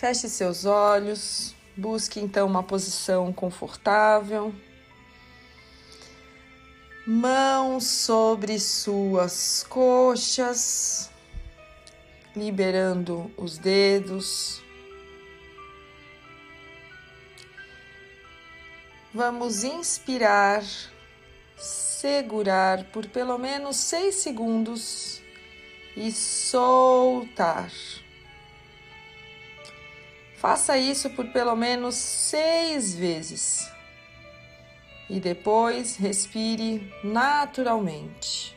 Feche seus olhos, busque então uma posição confortável. Mãos sobre suas coxas, liberando os dedos. Vamos inspirar, segurar por pelo menos seis segundos e soltar. Faça isso por pelo menos seis vezes e depois respire naturalmente.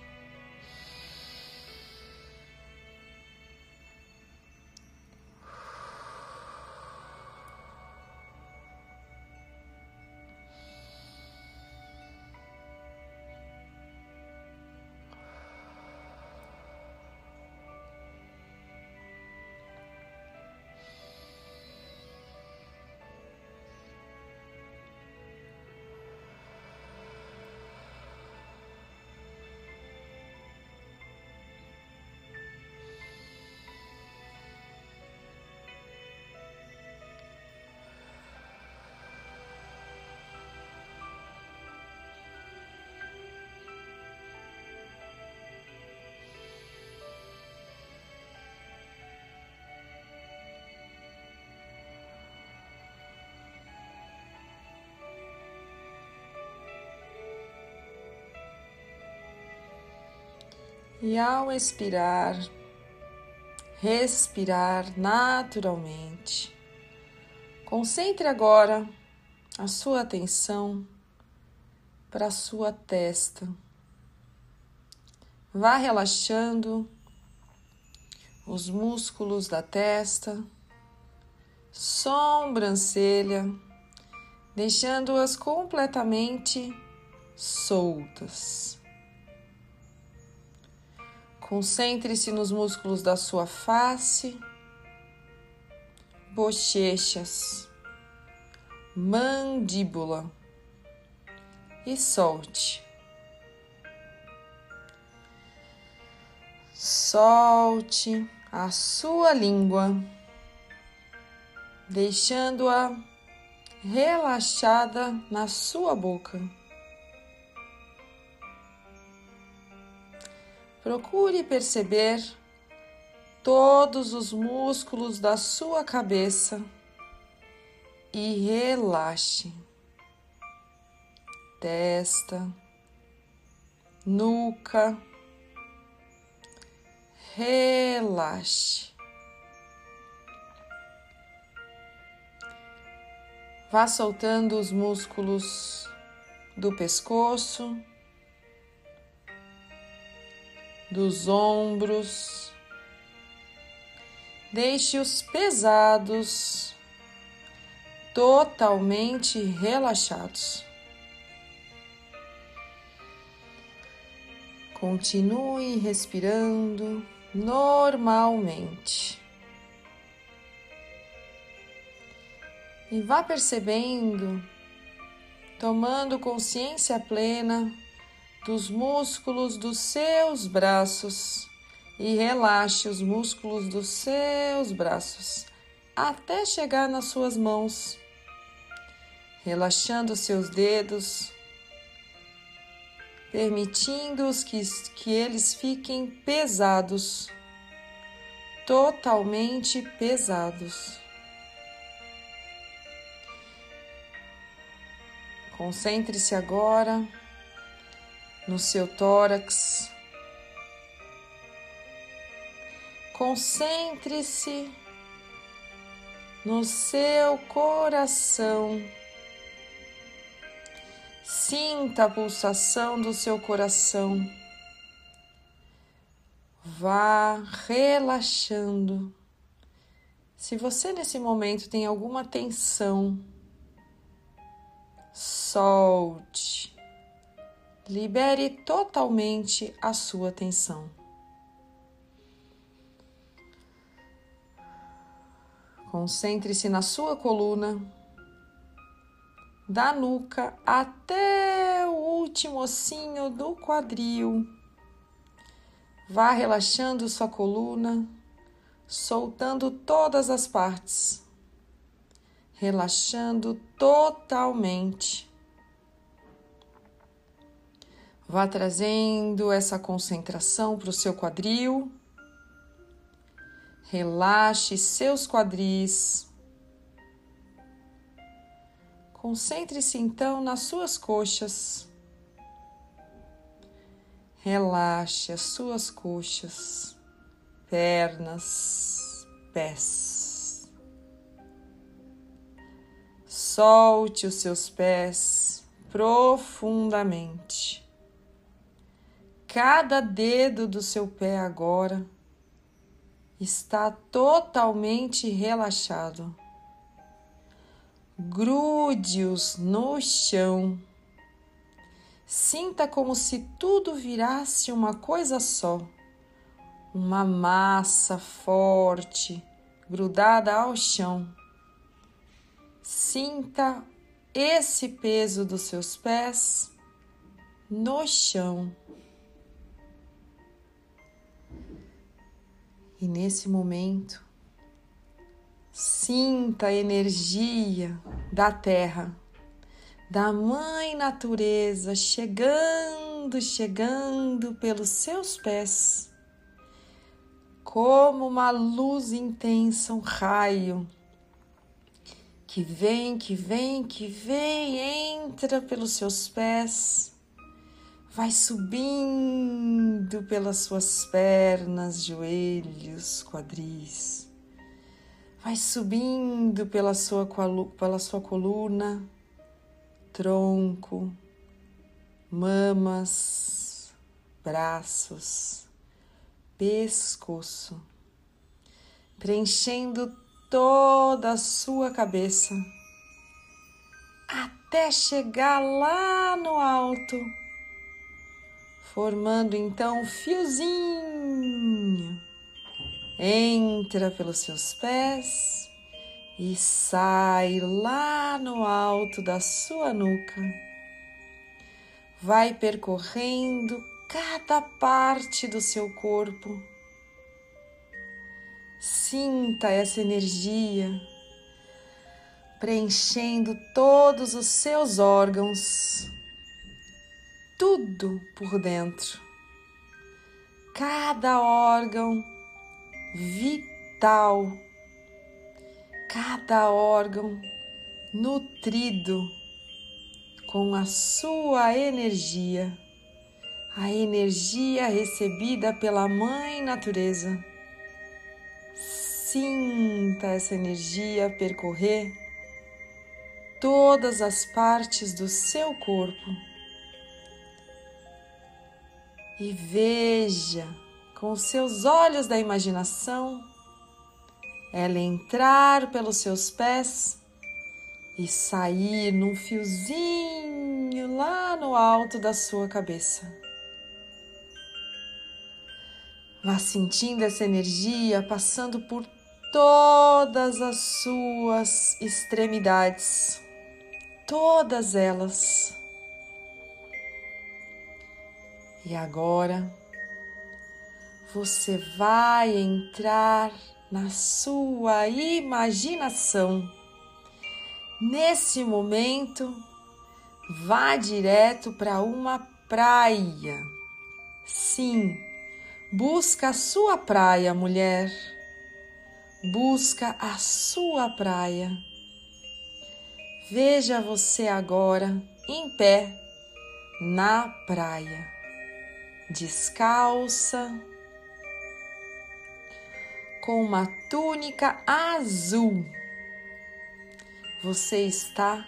E ao expirar, respirar naturalmente, concentre agora a sua atenção para a sua testa. Vá relaxando os músculos da testa, sobrancelha, deixando-as completamente soltas. Concentre-se nos músculos da sua face, bochechas, mandíbula e solte. Solte a sua língua, deixando-a relaxada na sua boca. Procure perceber todos os músculos da sua cabeça e relaxe. Testa, nuca, relaxe. Vá soltando os músculos do pescoço dos ombros. Deixe-os pesados, totalmente relaxados. Continue respirando normalmente. E vá percebendo, tomando consciência plena dos músculos dos seus braços e relaxe os músculos dos seus braços até chegar nas suas mãos, relaxando seus dedos, permitindo-os que, que eles fiquem pesados, totalmente pesados. Concentre-se agora no seu tórax. Concentre-se no seu coração. Sinta a pulsação do seu coração. Vá relaxando. Se você nesse momento tem alguma tensão, solte. Libere totalmente a sua atenção. Concentre-se na sua coluna, da nuca até o último ossinho do quadril. Vá relaxando sua coluna, soltando todas as partes, relaxando totalmente. Vá trazendo essa concentração para o seu quadril. Relaxe seus quadris. Concentre-se então nas suas coxas. Relaxe as suas coxas, pernas, pés. Solte os seus pés profundamente. Cada dedo do seu pé agora está totalmente relaxado. Grude-os no chão. Sinta como se tudo virasse uma coisa só, uma massa forte grudada ao chão. Sinta esse peso dos seus pés no chão. E nesse momento, sinta a energia da terra, da Mãe Natureza chegando, chegando pelos seus pés, como uma luz intensa, um raio que vem, que vem, que vem, entra pelos seus pés vai subindo pelas suas pernas, joelhos, quadris, vai subindo pela sua, pela sua coluna, tronco, mamas, braços, pescoço, preenchendo toda a sua cabeça até chegar lá no alto formando então um fiozinho. Entra pelos seus pés e sai lá no alto da sua nuca. Vai percorrendo cada parte do seu corpo. Sinta essa energia preenchendo todos os seus órgãos tudo por dentro. Cada órgão vital, cada órgão nutrido com a sua energia, a energia recebida pela Mãe Natureza. Sinta essa energia percorrer todas as partes do seu corpo e veja com os seus olhos da imaginação ela entrar pelos seus pés e sair num fiozinho lá no alto da sua cabeça. Vá sentindo essa energia passando por todas as suas extremidades, todas elas. E agora você vai entrar na sua imaginação. Nesse momento, vá direto para uma praia. Sim, busca a sua praia, mulher. Busca a sua praia. Veja você agora em pé na praia descalça, com uma túnica azul. Você está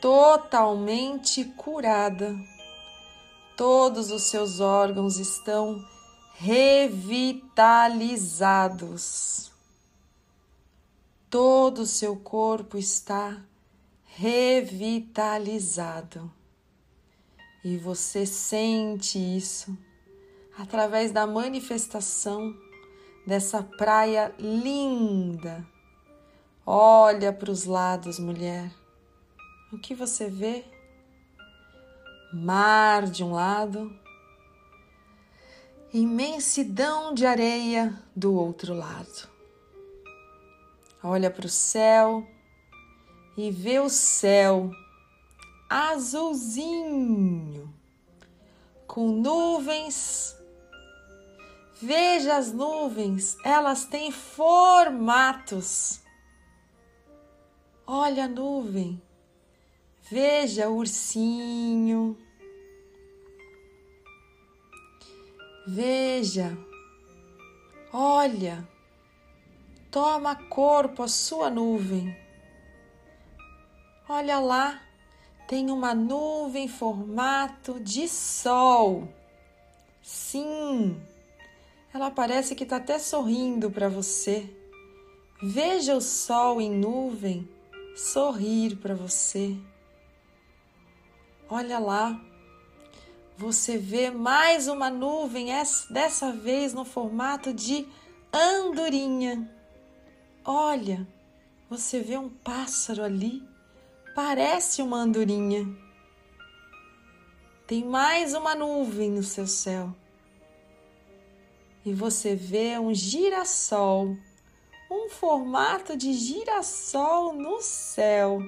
totalmente curada. Todos os seus órgãos estão revitalizados. Todo o seu corpo está revitalizado. E você sente isso através da manifestação dessa praia linda. Olha para os lados, mulher. O que você vê? Mar de um lado, imensidão de areia do outro lado. Olha para o céu e vê o céu azulzinho, com nuvens. Veja as nuvens, elas têm formatos. Olha a nuvem, veja o ursinho. Veja, olha, toma corpo a sua nuvem. Olha lá, tem uma nuvem em formato de sol. Sim, ela parece que está até sorrindo para você. Veja o sol em nuvem sorrir para você. Olha lá, você vê mais uma nuvem, dessa vez no formato de andorinha. Olha, você vê um pássaro ali, parece uma andorinha. Tem mais uma nuvem no seu céu. E você vê um girassol, um formato de girassol no céu.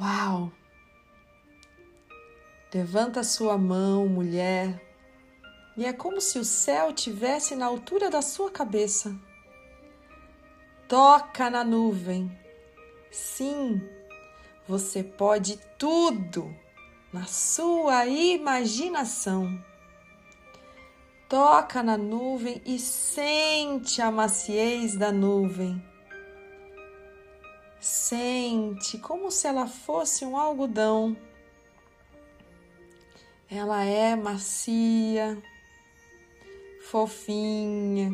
Uau! Levanta sua mão, mulher, e é como se o céu tivesse na altura da sua cabeça. Toca na nuvem. Sim, você pode tudo na sua imaginação. Toca na nuvem e sente a maciez da nuvem. Sente como se ela fosse um algodão ela é macia, fofinha.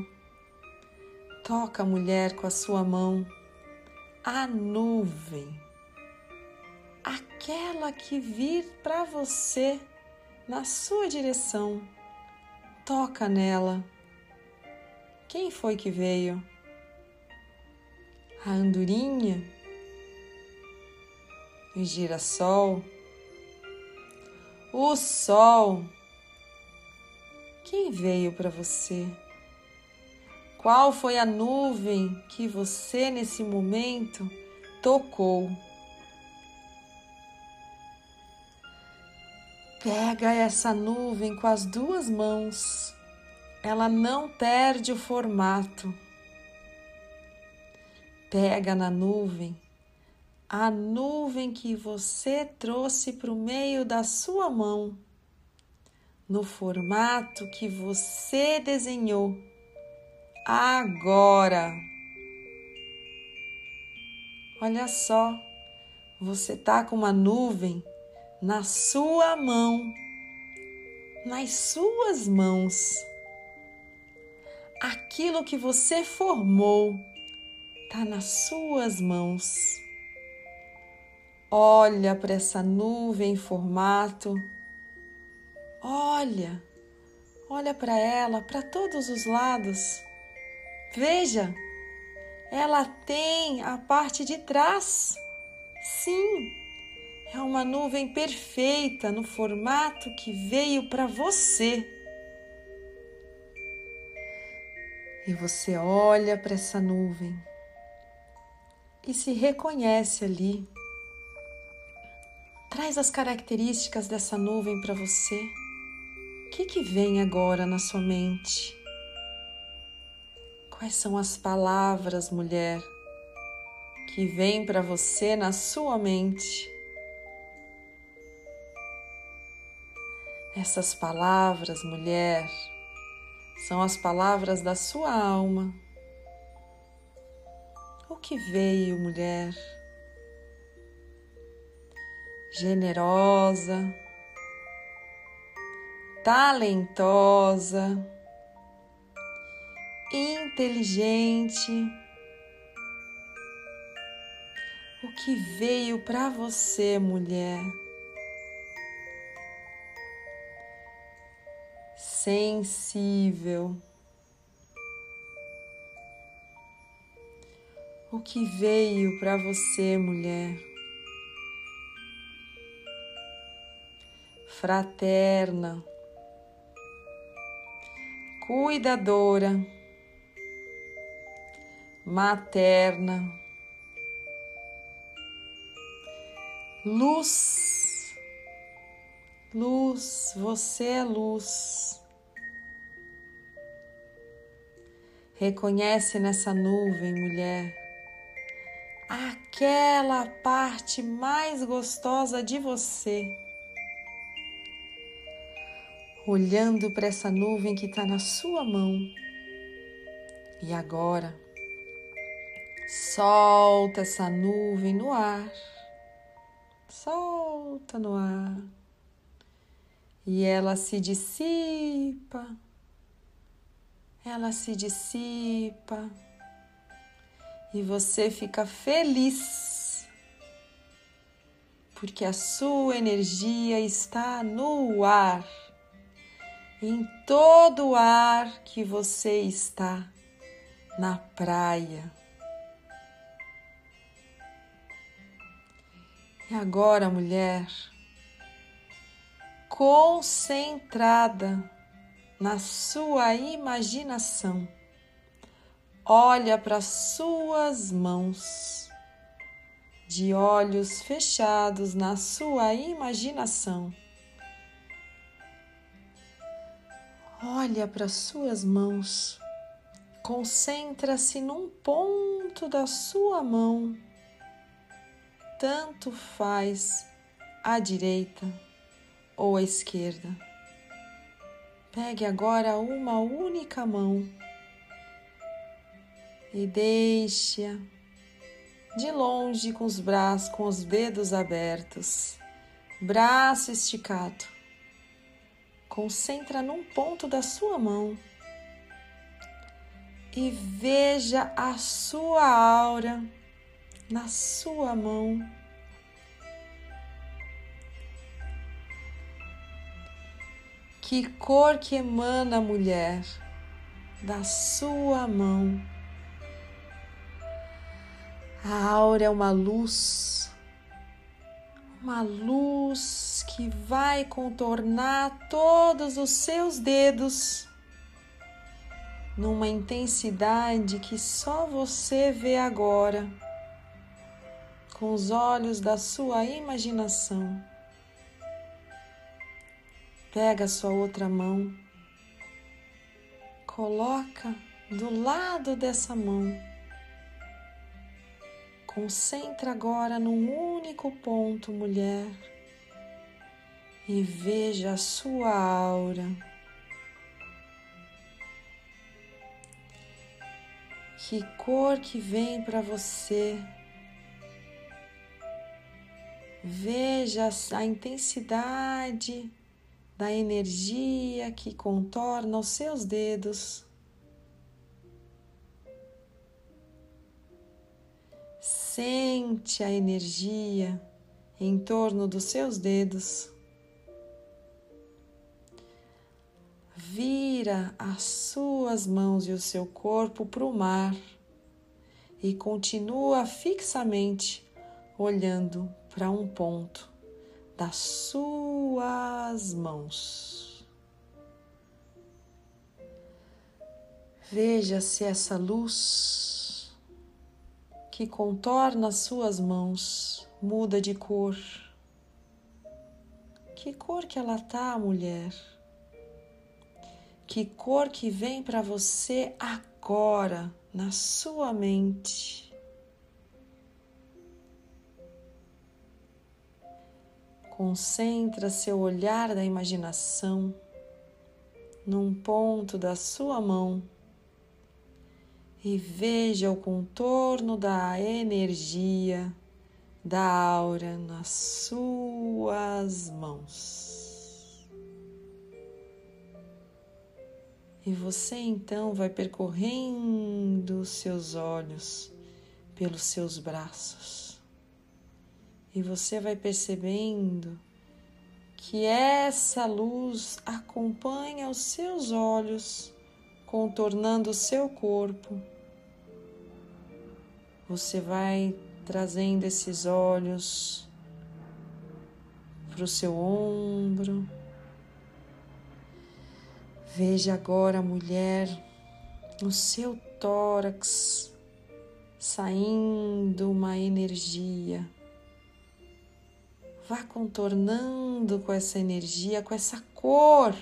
Toca a mulher com a sua mão. A nuvem, aquela que vir para você na sua direção. Toca nela. Quem foi que veio? A andorinha? O girassol? o sol. Quem veio para você? Qual foi a nuvem que você nesse momento tocou? Pega essa nuvem com as duas mãos. Ela não perde o formato. Pega na nuvem a nuvem que você trouxe para o meio da sua mão, no formato que você desenhou. Agora, olha só, você tá com uma nuvem na sua mão, nas suas mãos. Aquilo que você formou tá nas suas mãos. Olha para essa nuvem em formato. Olha, olha para ela, para todos os lados. Veja, ela tem a parte de trás. Sim, é uma nuvem perfeita no formato que veio para você. E você olha para essa nuvem e se reconhece ali Traz as características dessa nuvem para você. O que, que vem agora na sua mente? Quais são as palavras, mulher, que vêm para você na sua mente? Essas palavras, mulher, são as palavras da sua alma. O que veio, mulher? generosa, talentosa, inteligente. O que veio para você, mulher? Sensível. O que veio para você, mulher? fraterna, cuidadora, materna. Luz, luz, você é luz. Reconhece nessa nuvem, mulher, aquela parte mais gostosa de você. Olhando para essa nuvem que está na sua mão. E agora, solta essa nuvem no ar. Solta no ar. E ela se dissipa ela se dissipa. E você fica feliz. Porque a sua energia está no ar, em todo o ar que você está na praia. E agora, mulher, concentrada na sua imaginação. Olha para suas mãos, de olhos fechados na sua imaginação. Olha para suas mãos, concentra-se num ponto da sua mão, tanto faz à direita ou à esquerda. Pegue agora uma única mão e deixe-a de longe com os braços, com os dedos abertos, braço esticado. Concentra num ponto da sua mão e veja a sua aura na sua mão Que cor que emana, mulher, da sua mão. A aura é uma luz, uma luz que vai contornar todos os seus dedos numa intensidade que só você vê agora, com os olhos da sua imaginação. Pega a sua outra mão, coloca do lado dessa mão. Concentra agora num único ponto, mulher, e veja a sua aura. Que cor que vem para você? Veja a intensidade da energia que contorna os seus dedos. Sente a energia em torno dos seus dedos. Vira as suas mãos e o seu corpo para o mar e continua fixamente olhando para um ponto das suas mãos. Veja se essa luz que contorna as suas mãos muda de cor. Que cor que ela tá, mulher? Que cor que vem para você agora na sua mente? Concentra seu olhar da imaginação num ponto da sua mão e veja o contorno da energia da aura nas suas mãos. E você então vai percorrendo seus olhos pelos seus braços e você vai percebendo que essa luz acompanha os seus olhos, contornando o seu corpo. Você vai trazendo esses olhos para o seu ombro. Veja agora, mulher, no seu tórax, saindo uma energia. Vá contornando com essa energia, com essa cor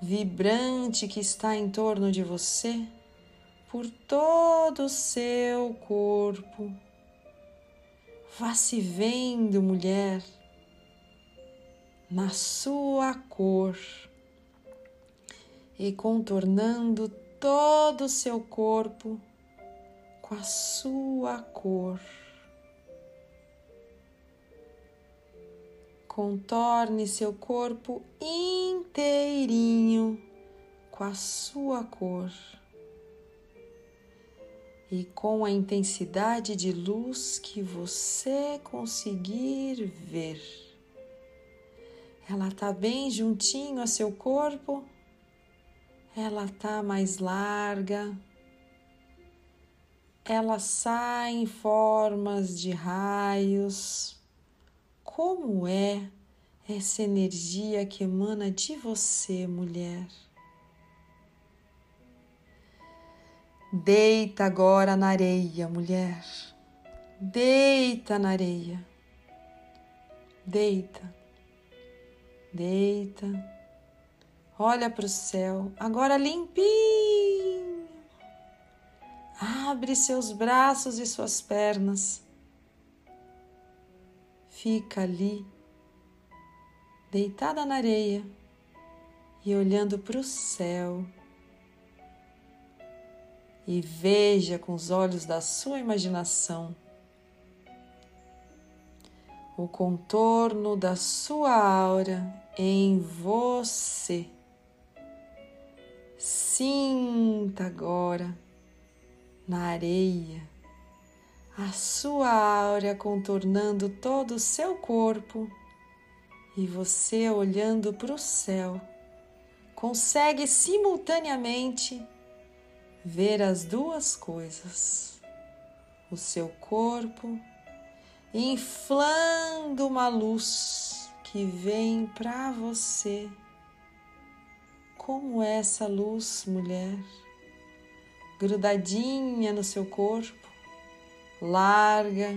vibrante que está em torno de você, por todo o seu corpo. Vá se vendo, mulher, na sua cor e contornando todo o seu corpo com a sua cor. Contorne seu corpo inteirinho com a sua cor e com a intensidade de luz que você conseguir ver. Ela está bem juntinho a seu corpo, ela está mais larga, ela sai em formas de raios. Como é essa energia que emana de você, mulher? Deita agora na areia, mulher. Deita na areia. Deita. Deita. Olha para o céu, agora limpinho. Abre seus braços e suas pernas. Fica ali, deitada na areia e olhando para o céu e veja com os olhos da sua imaginação o contorno da sua aura em você. Sinta agora na areia a sua aura contornando todo o seu corpo e você olhando para o céu consegue simultaneamente ver as duas coisas, o seu corpo inflando uma luz que vem para você. Como é essa luz, mulher, grudadinha no seu corpo, larga,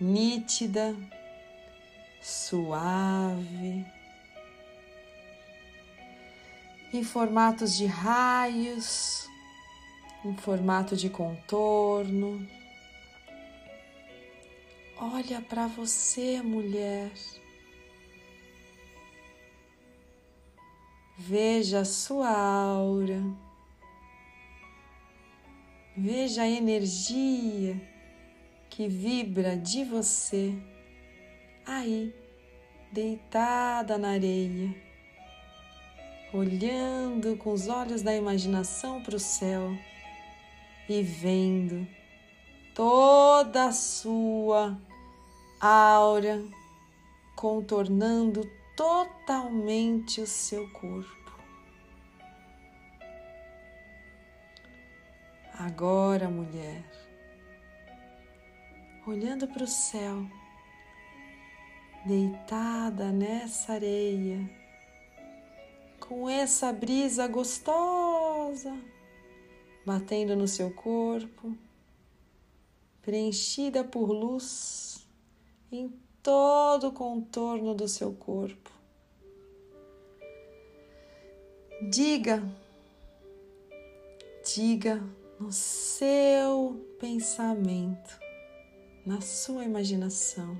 nítida, suave, em formatos de raios, em formato de contorno. Olha para você, mulher. Veja a sua aura. Veja a energia que vibra de você aí, deitada na areia, olhando com os olhos da imaginação para o céu e vendo toda a sua aura contornando totalmente o seu corpo. Agora, mulher, olhando para o céu, deitada nessa areia, com essa brisa gostosa batendo no seu corpo, preenchida por luz em todo o contorno do seu corpo. Diga, diga no seu pensamento, na sua imaginação.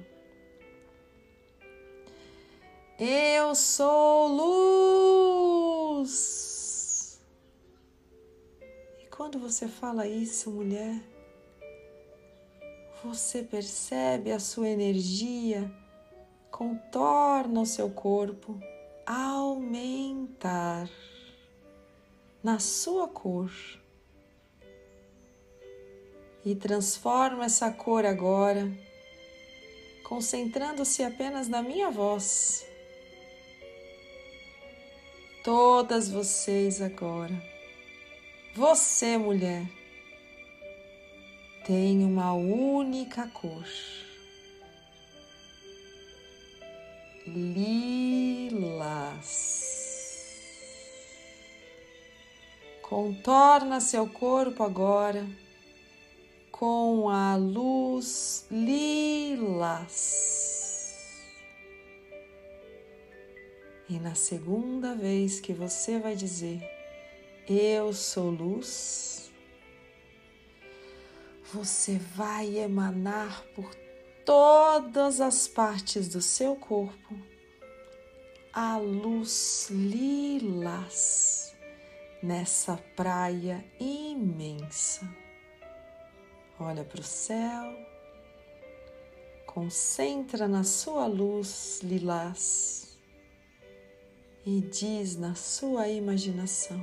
Eu sou luz. Quando você fala isso, mulher, você percebe a sua energia contorna o seu corpo aumentar na sua cor e transforma essa cor agora, concentrando-se apenas na minha voz. Todas vocês agora você, mulher, tem uma única cor. Lilás. Contorna seu corpo agora com a luz lilás. E na segunda vez que você vai dizer, Eu sou luz, você vai emanar por todas as partes do seu corpo a luz lilás nessa praia imensa. Olha para o céu, concentra na sua luz lilás e diz na sua imaginação: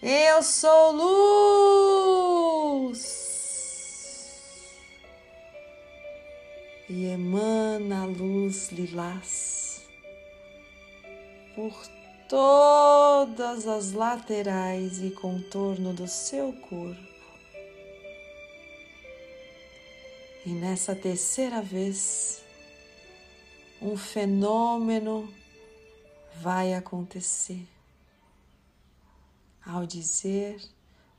Eu sou luz! E emana a luz lilás por todas as laterais e contorno do seu corpo. E nessa terceira vez, um fenômeno vai acontecer. Ao dizer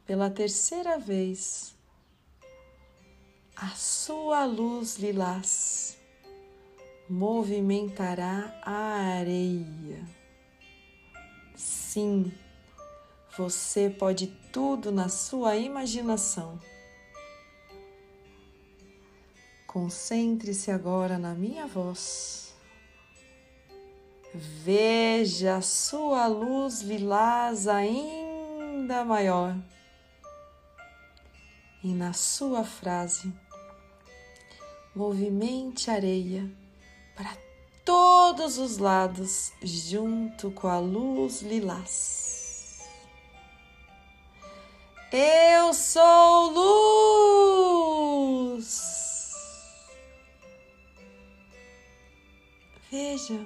pela terceira vez, a sua luz lilás movimentará a areia Sim, você pode tudo na sua imaginação. Concentre-se agora na minha voz. Veja a sua luz lilás ainda maior. E na sua frase, movimente a areia para todos os lados, junto com a luz lilás. Eu sou luz. Veja,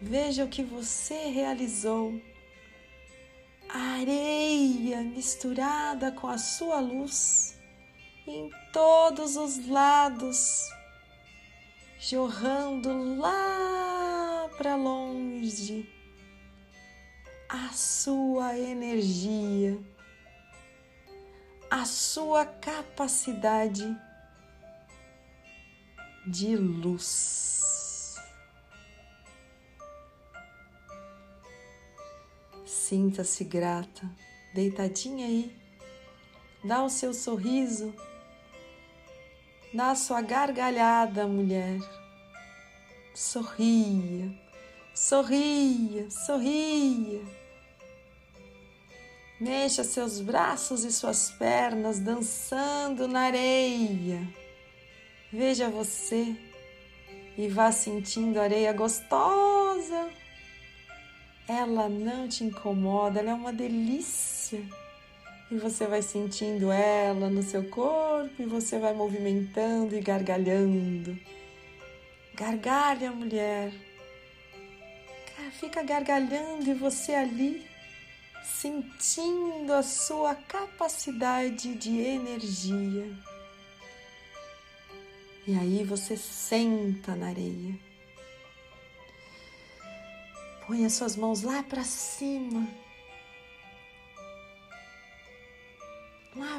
veja o que você realizou. Areia misturada com a sua luz em todos os lados jorrando lá para longe a sua energia, a sua capacidade de luz. Sinta-se grata, deitadinha aí, dá o seu sorriso Dá sua gargalhada, mulher. Sorria, sorria, sorria. Mexa seus braços e suas pernas dançando na areia. Veja você e vá sentindo areia gostosa. Ela não te incomoda, ela é uma delícia e você vai sentindo ela no seu corpo e você vai movimentando e gargalhando. Gargalha, mulher. Fica gargalhando e você ali sentindo a sua capacidade de energia. E aí você senta na areia. Põe as suas mãos lá para cima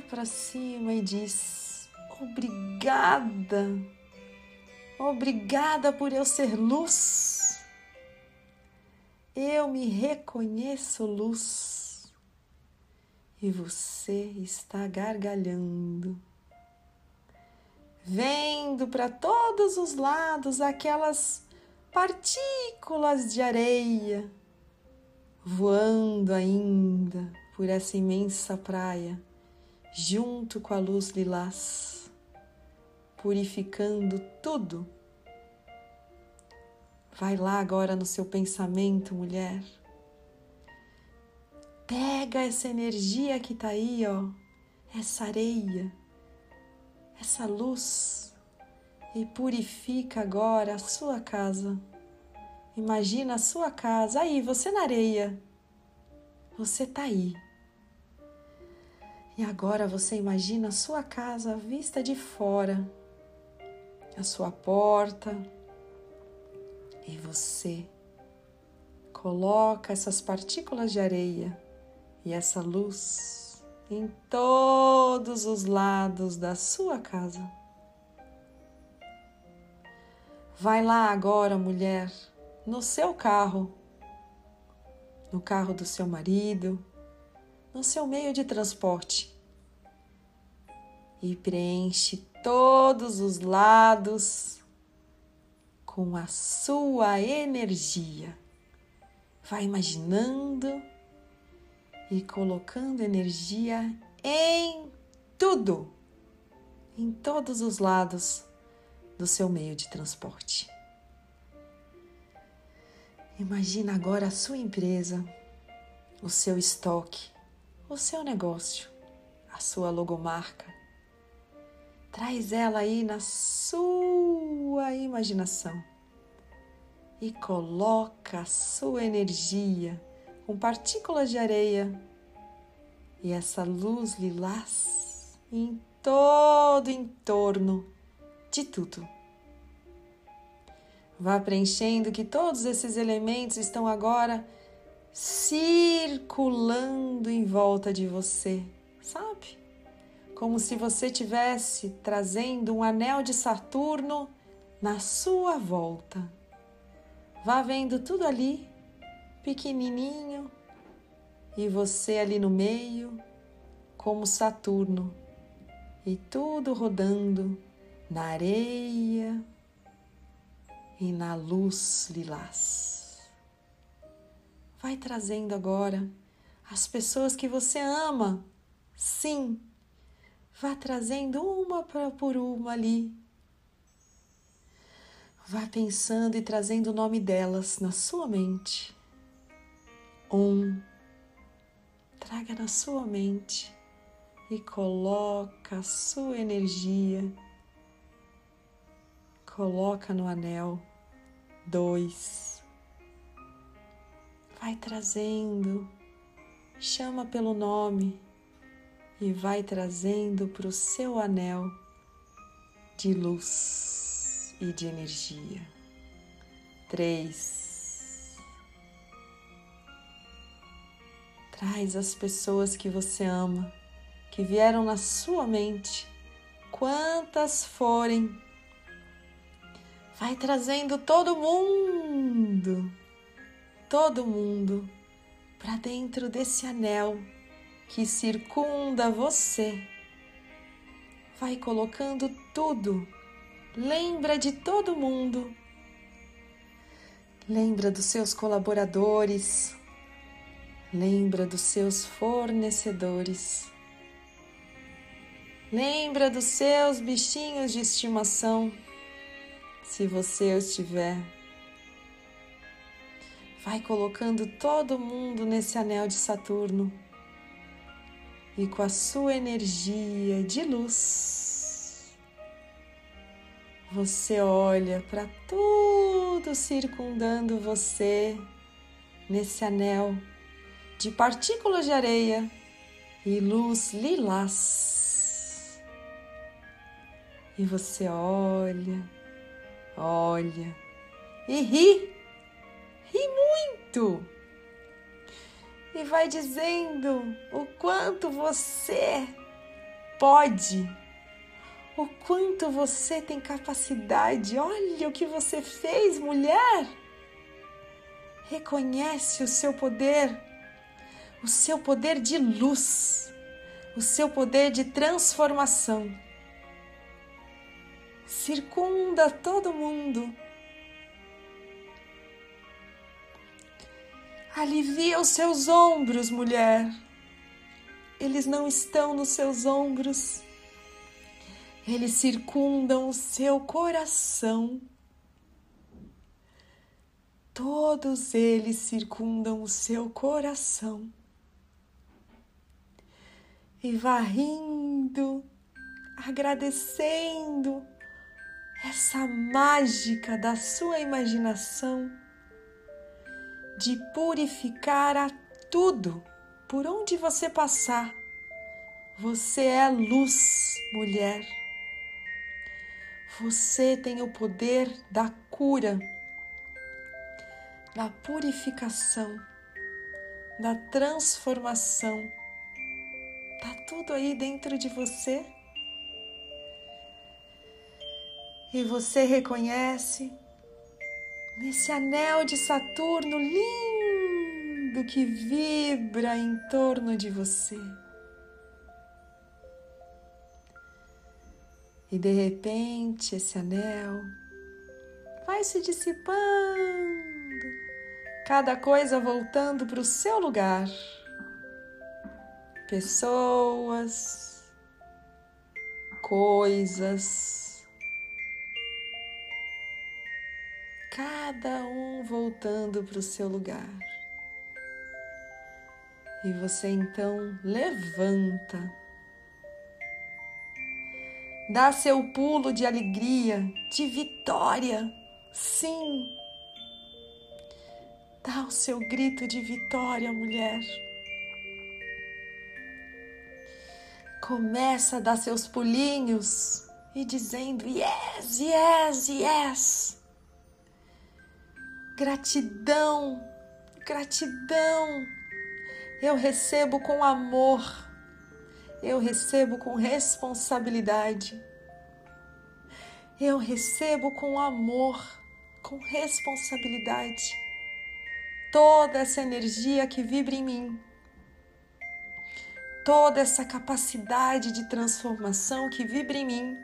para cima e diz: Obrigada, obrigada por eu ser luz. Eu me reconheço luz e você está gargalhando, vendo para todos os lados aquelas partículas de areia voando ainda por essa imensa praia junto com a luz lilás, purificando tudo. Vai lá agora no seu pensamento, mulher. Pega essa energia que está aí, ó, essa areia, essa luz e purifica agora a sua casa. Imagina a sua casa aí, você na areia. Você está aí e agora você imagina a sua casa vista de fora, a sua porta, e você coloca essas partículas de areia e essa luz em todos os lados da sua casa. Vai lá agora, mulher, no seu carro, no carro do seu marido, no seu meio de transporte e preenche todos os lados com a sua energia. Vai imaginando e colocando energia em tudo, em todos os lados do seu meio de transporte. Imagina agora a sua empresa, o seu estoque, o seu negócio, a sua logomarca. Traz ela aí na sua imaginação e coloca a sua energia com partículas de areia e essa luz lilás em todo entorno de tudo. Vá preenchendo que todos esses elementos estão agora circulando em volta de você, sabe? Como se você tivesse trazendo um anel de Saturno na sua volta. Vá vendo tudo ali, pequenininho, e você ali no meio, como Saturno, e tudo rodando na areia e na luz lilás. Vai trazendo agora as pessoas que você ama. Sim, vá trazendo uma por uma ali Vá pensando e trazendo o nome delas na sua mente. Um, traga na sua mente e coloca a sua energia. Coloca no anel. Dois. Vai trazendo, chama pelo nome e vai trazendo para o seu anel de luz e de energia. Três. Traz as pessoas que você ama, que vieram na sua mente, quantas forem. Vai trazendo todo mundo, todo mundo para dentro desse anel que circunda você. Vai colocando tudo Lembra de todo mundo. Lembra dos seus colaboradores. Lembra dos seus fornecedores. Lembra dos seus bichinhos de estimação, se você os tiver. Vai colocando todo mundo nesse anel de Saturno e com a sua energia de luz você olha para tudo circundando você nesse anel de partículas de areia e luz lilás. E você olha, olha e ri, ri muito. E vai dizendo o quanto você pode o quanto você tem capacidade. Olha o que você fez, mulher. Reconhece o seu poder, o seu poder de luz, o seu poder de transformação. Circunda todo mundo. Alivia os seus ombros, mulher. Eles não estão nos seus ombros eles circundam o seu coração. Todos eles circundam o seu coração. E vá rindo, agradecendo essa mágica da sua imaginação de purificar a tudo por onde você passar. Você é luz, mulher. Você tem o poder da cura, da purificação, da transformação, Tá tudo aí dentro de você. E você reconhece nesse anel de Saturno lindo que vibra em torno de você. E de repente esse anel vai se dissipando, cada coisa voltando para o seu lugar. Pessoas, coisas, cada um voltando para o seu lugar. E você então levanta Dá seu pulo de alegria, de vitória. Sim. Dá o seu grito de vitória, mulher. Começa a dar seus pulinhos e dizendo: Yes, yes, yes. Gratidão, gratidão. Eu recebo com amor eu recebo com responsabilidade. Eu recebo com amor, com responsabilidade, toda essa energia que vibra em mim, toda essa capacidade de transformação que vibra em mim.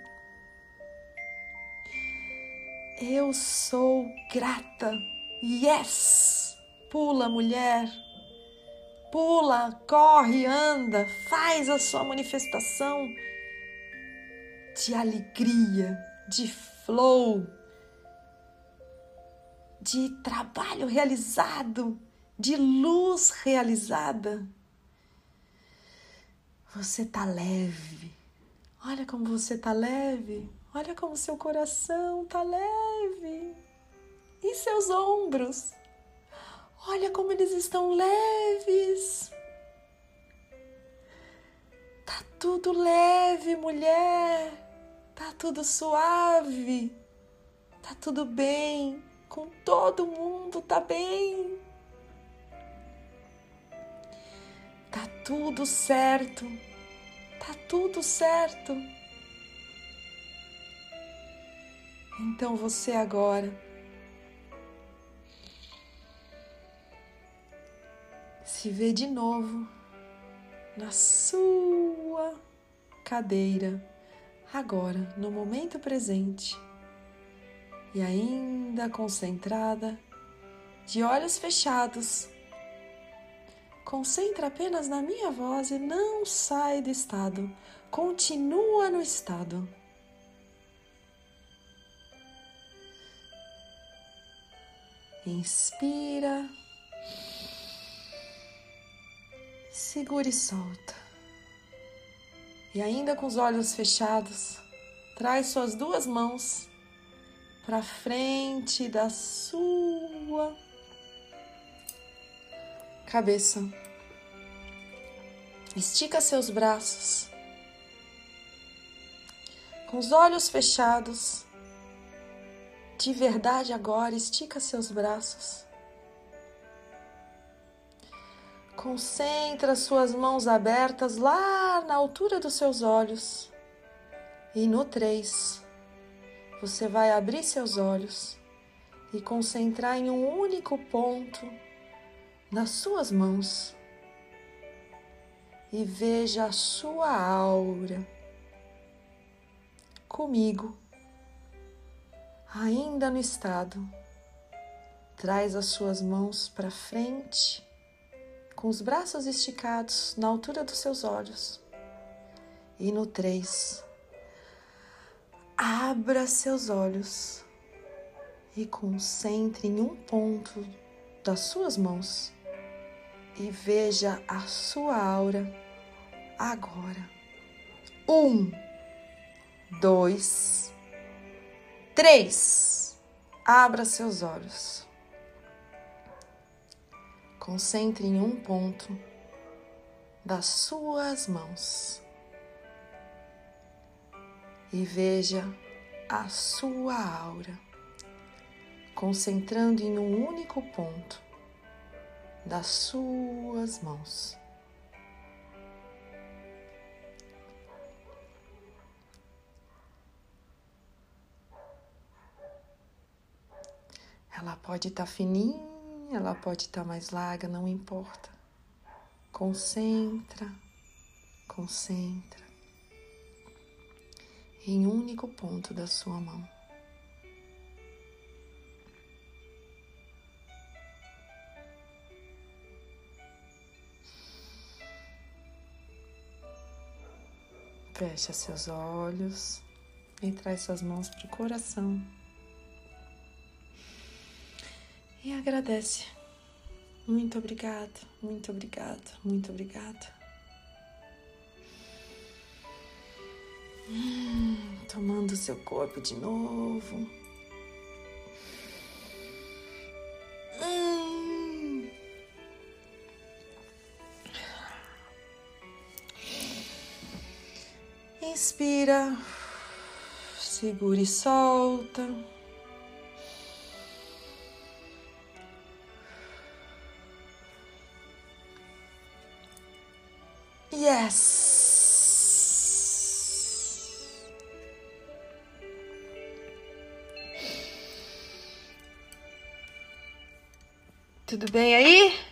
Eu sou grata. Yes! Pula, mulher pula, corre, anda, faz a sua manifestação de alegria, de flow, de trabalho realizado, de luz realizada. Você tá leve. Olha como você tá leve. Olha como seu coração tá leve. E seus ombros? Olha como eles estão leves. Tá tudo leve, mulher. Tá tudo suave. Tá tudo bem. Com todo mundo tá bem. Tá tudo certo. Tá tudo certo. Então você agora se vê de novo na sua cadeira, agora, no momento presente, e ainda concentrada, de olhos fechados. Concentra apenas na minha voz e não sai do estado. Continua no estado. Inspira. Segura e solta. E ainda com os olhos fechados, traz suas duas mãos para frente da sua cabeça. Estica seus braços. Com os olhos fechados, de verdade agora, estica seus braços. Concentra suas mãos abertas lá na altura dos seus olhos. E no três, você vai abrir seus olhos e concentrar em um único ponto nas suas mãos. E veja a sua aura comigo, ainda no estado. Traz as suas mãos para frente com os braços esticados na altura dos seus olhos. E no três, abra seus olhos e concentre em um ponto das suas mãos e veja a sua aura agora. Um, dois, três. Abra seus olhos. Concentre em um ponto das suas mãos e veja a sua aura, concentrando em um único ponto das suas mãos. Ela pode estar tá fininha ela pode estar tá mais larga, não importa. Concentra, concentra em um único ponto da sua mão. Fecha seus olhos e traz suas mãos para o coração. E agradece. Muito obrigado, muito obrigado, muito obrigado. Hum, tomando seu corpo de novo. Hum. Inspira, segura e solta. Yes. Tudo bem aí?